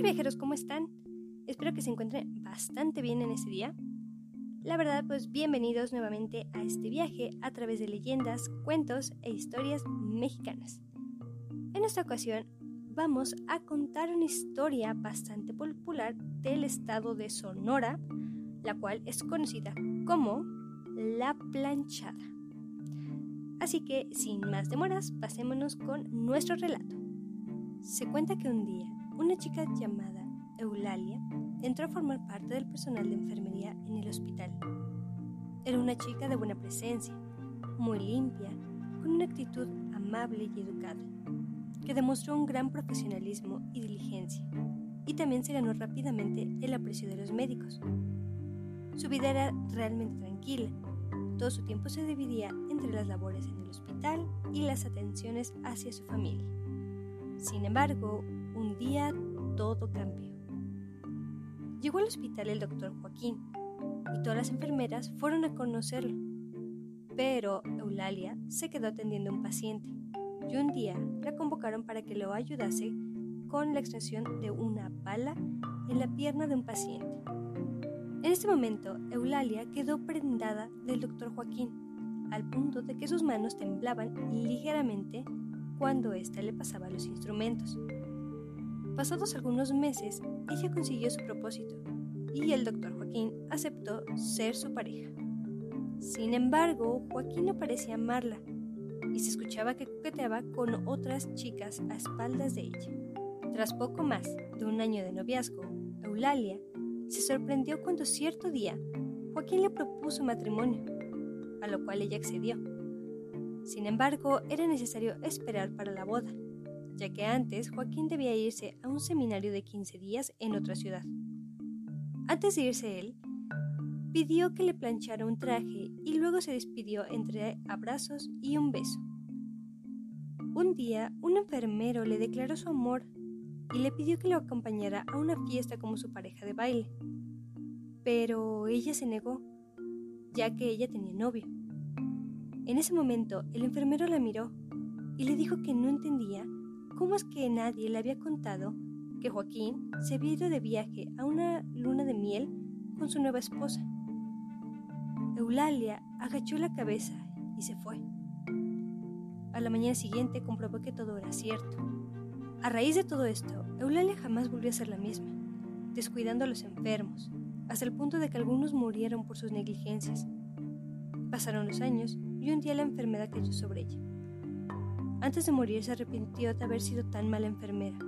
Hola viajeros, ¿cómo están? Espero que se encuentren bastante bien en este día. La verdad, pues bienvenidos nuevamente a este viaje a través de leyendas, cuentos e historias mexicanas. En esta ocasión vamos a contar una historia bastante popular del estado de Sonora, la cual es conocida como La Planchada. Así que, sin más demoras, pasémonos con nuestro relato. Se cuenta que un día una chica llamada Eulalia entró a formar parte del personal de enfermería en el hospital. Era una chica de buena presencia, muy limpia, con una actitud amable y educada, que demostró un gran profesionalismo y diligencia, y también se ganó rápidamente el aprecio de los médicos. Su vida era realmente tranquila, todo su tiempo se dividía entre las labores en el hospital y las atenciones hacia su familia. Sin embargo, un día todo cambió. Llegó al hospital el doctor Joaquín y todas las enfermeras fueron a conocerlo. Pero Eulalia se quedó atendiendo a un paciente y un día la convocaron para que lo ayudase con la extensión de una bala en la pierna de un paciente. En este momento, Eulalia quedó prendada del doctor Joaquín, al punto de que sus manos temblaban ligeramente cuando ésta le pasaba los instrumentos. Pasados algunos meses, ella consiguió su propósito y el doctor Joaquín aceptó ser su pareja. Sin embargo, Joaquín no parecía amarla y se escuchaba que coqueteaba con otras chicas a espaldas de ella. Tras poco más de un año de noviazgo, Eulalia se sorprendió cuando cierto día Joaquín le propuso matrimonio, a lo cual ella accedió. Sin embargo, era necesario esperar para la boda ya que antes Joaquín debía irse a un seminario de 15 días en otra ciudad. Antes de irse él, pidió que le planchara un traje y luego se despidió entre abrazos y un beso. Un día, un enfermero le declaró su amor y le pidió que lo acompañara a una fiesta como su pareja de baile. Pero ella se negó, ya que ella tenía novio. En ese momento, el enfermero la miró y le dijo que no entendía ¿Cómo es que nadie le había contado que Joaquín se había ido de viaje a una luna de miel con su nueva esposa? Eulalia agachó la cabeza y se fue. A la mañana siguiente comprobó que todo era cierto. A raíz de todo esto, Eulalia jamás volvió a ser la misma, descuidando a los enfermos, hasta el punto de que algunos murieron por sus negligencias. Pasaron los años y un día la enfermedad cayó sobre ella. Antes de morir se arrepintió de haber sido tan mala enfermera,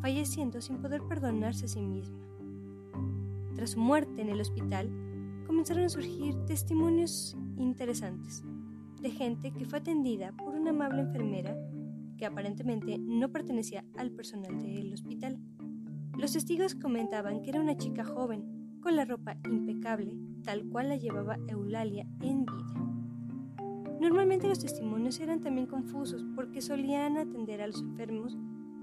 falleciendo sin poder perdonarse a sí misma. Tras su muerte en el hospital, comenzaron a surgir testimonios interesantes de gente que fue atendida por una amable enfermera que aparentemente no pertenecía al personal del hospital. Los testigos comentaban que era una chica joven, con la ropa impecable, tal cual la llevaba Eulalia en vida. Normalmente los testimonios eran también confusos porque solían atender a los enfermos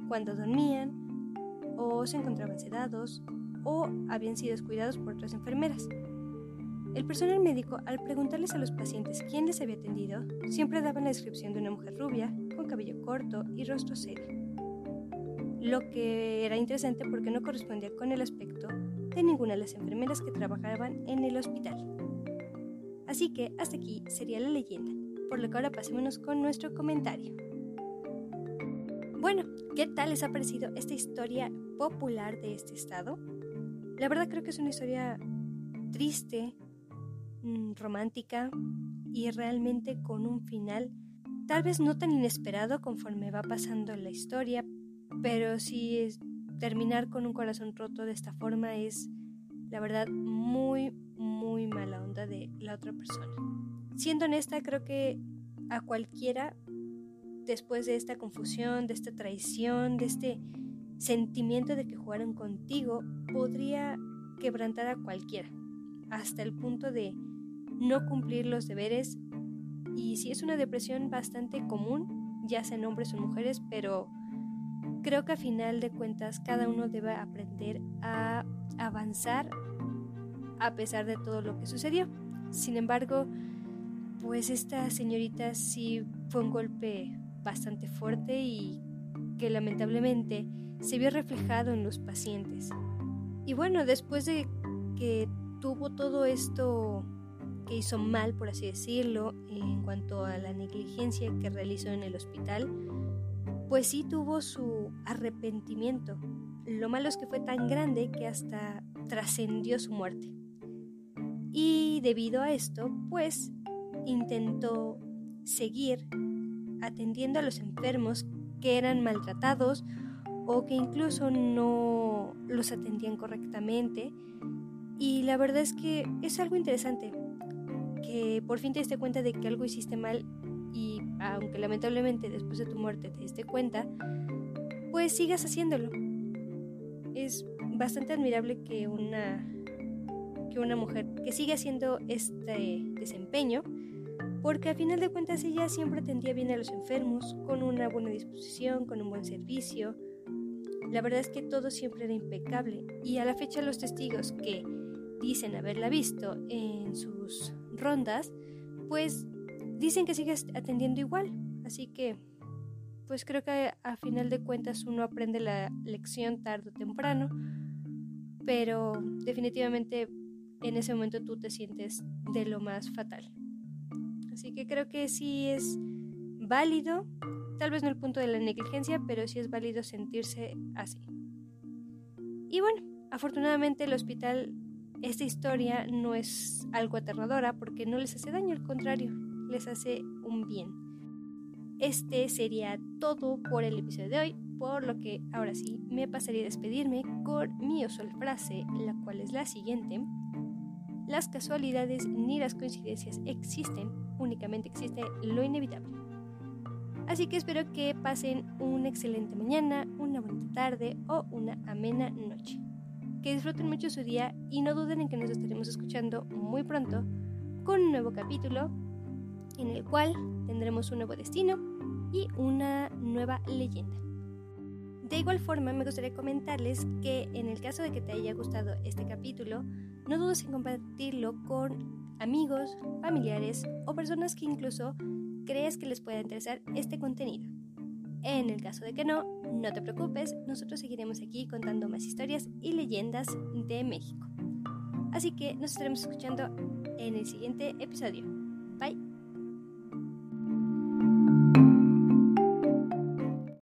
cuando dormían o se encontraban sedados o habían sido descuidados por otras enfermeras. El personal médico, al preguntarles a los pacientes quién les había atendido, siempre daban la descripción de una mujer rubia, con cabello corto y rostro serio. Lo que era interesante porque no correspondía con el aspecto de ninguna de las enfermeras que trabajaban en el hospital. Así que hasta aquí sería la leyenda por lo que ahora pasémonos con nuestro comentario. Bueno, ¿qué tal les ha parecido esta historia popular de este estado? La verdad creo que es una historia triste, mm, romántica y realmente con un final tal vez no tan inesperado conforme va pasando la historia, pero sí terminar con un corazón roto de esta forma es la verdad muy, muy mala onda de la otra persona. Siendo honesta, creo que a cualquiera, después de esta confusión, de esta traición, de este sentimiento de que jugaron contigo, podría quebrantar a cualquiera, hasta el punto de no cumplir los deberes. Y si es una depresión bastante común, ya sean hombres o mujeres, pero creo que a final de cuentas cada uno debe aprender a avanzar a pesar de todo lo que sucedió. Sin embargo, pues esta señorita sí fue un golpe bastante fuerte y que lamentablemente se vio reflejado en los pacientes. Y bueno, después de que tuvo todo esto que hizo mal, por así decirlo, en cuanto a la negligencia que realizó en el hospital, pues sí tuvo su arrepentimiento. Lo malo es que fue tan grande que hasta trascendió su muerte. Y debido a esto, pues intentó seguir atendiendo a los enfermos que eran maltratados o que incluso no los atendían correctamente. Y la verdad es que es algo interesante, que por fin te diste cuenta de que algo hiciste mal y aunque lamentablemente después de tu muerte te diste cuenta, pues sigas haciéndolo. Es bastante admirable que una, que una mujer que siga haciendo este desempeño porque a final de cuentas ella siempre atendía bien a los enfermos, con una buena disposición, con un buen servicio. La verdad es que todo siempre era impecable y a la fecha los testigos que dicen haberla visto en sus rondas, pues dicen que sigue atendiendo igual. Así que, pues creo que a final de cuentas uno aprende la lección tarde o temprano, pero definitivamente en ese momento tú te sientes de lo más fatal. Así que creo que sí es válido, tal vez no el punto de la negligencia, pero sí es válido sentirse así. Y bueno, afortunadamente el hospital, esta historia no es algo aterradora porque no les hace daño, al contrario, les hace un bien. Este sería todo por el episodio de hoy, por lo que ahora sí me pasaría a despedirme con mi usual frase, la cual es la siguiente. Las casualidades ni las coincidencias existen, únicamente existe lo inevitable. Así que espero que pasen una excelente mañana, una buena tarde o una amena noche. Que disfruten mucho su día y no duden en que nos estaremos escuchando muy pronto con un nuevo capítulo en el cual tendremos un nuevo destino y una nueva leyenda. De igual forma, me gustaría comentarles que en el caso de que te haya gustado este capítulo, no dudes en compartirlo con amigos, familiares o personas que incluso crees que les pueda interesar este contenido. En el caso de que no, no te preocupes, nosotros seguiremos aquí contando más historias y leyendas de México. Así que nos estaremos escuchando en el siguiente episodio.